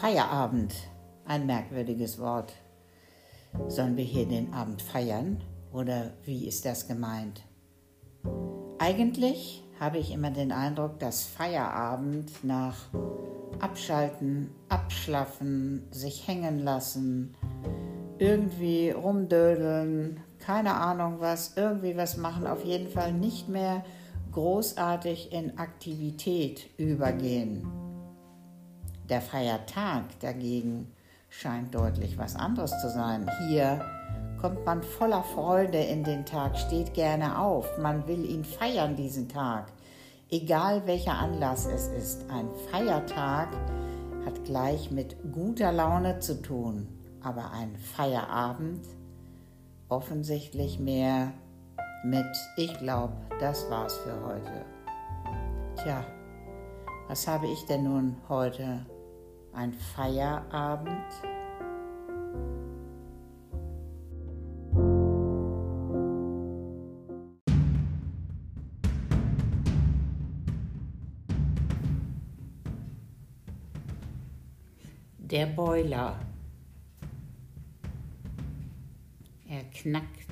Feierabend, ein merkwürdiges Wort. Sollen wir hier den Abend feiern oder wie ist das gemeint? Eigentlich habe ich immer den Eindruck, dass Feierabend nach Abschalten, Abschlaffen, sich hängen lassen, irgendwie rumdödeln, keine Ahnung was, irgendwie was machen, auf jeden Fall nicht mehr großartig in Aktivität übergehen. Der Feiertag dagegen scheint deutlich was anderes zu sein. Hier kommt man voller Freude in den Tag, steht gerne auf, man will ihn feiern, diesen Tag. Egal welcher Anlass es ist, ein Feiertag hat gleich mit guter Laune zu tun, aber ein Feierabend offensichtlich mehr mit Ich glaube, das war's für heute. Tja, was habe ich denn nun heute ein Feierabend. Der Boiler. Er knackt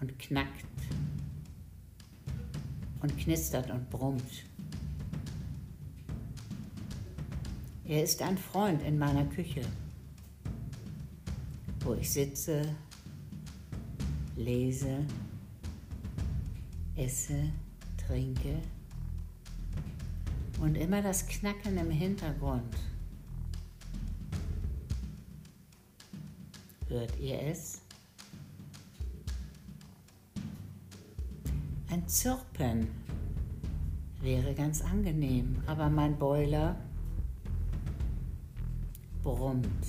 und knackt und knistert und brummt. Er ist ein Freund in meiner Küche, wo ich sitze, lese, esse, trinke und immer das Knacken im Hintergrund. Hört ihr es? Ein Zirpen wäre ganz angenehm, aber mein Boiler brummt,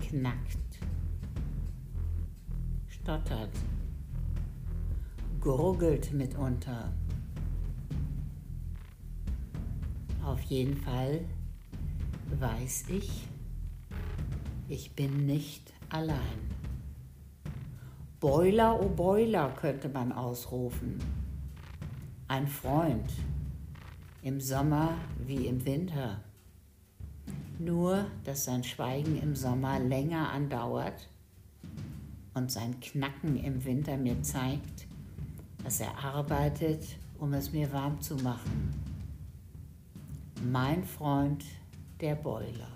knackt, stottert, gurgelt mitunter. Auf jeden Fall weiß ich, ich bin nicht allein. Boiler, oh Boiler könnte man ausrufen. Ein Freund, im Sommer wie im Winter nur dass sein Schweigen im Sommer länger andauert und sein Knacken im Winter mir zeigt, dass er arbeitet, um es mir warm zu machen. Mein Freund, der Boiler.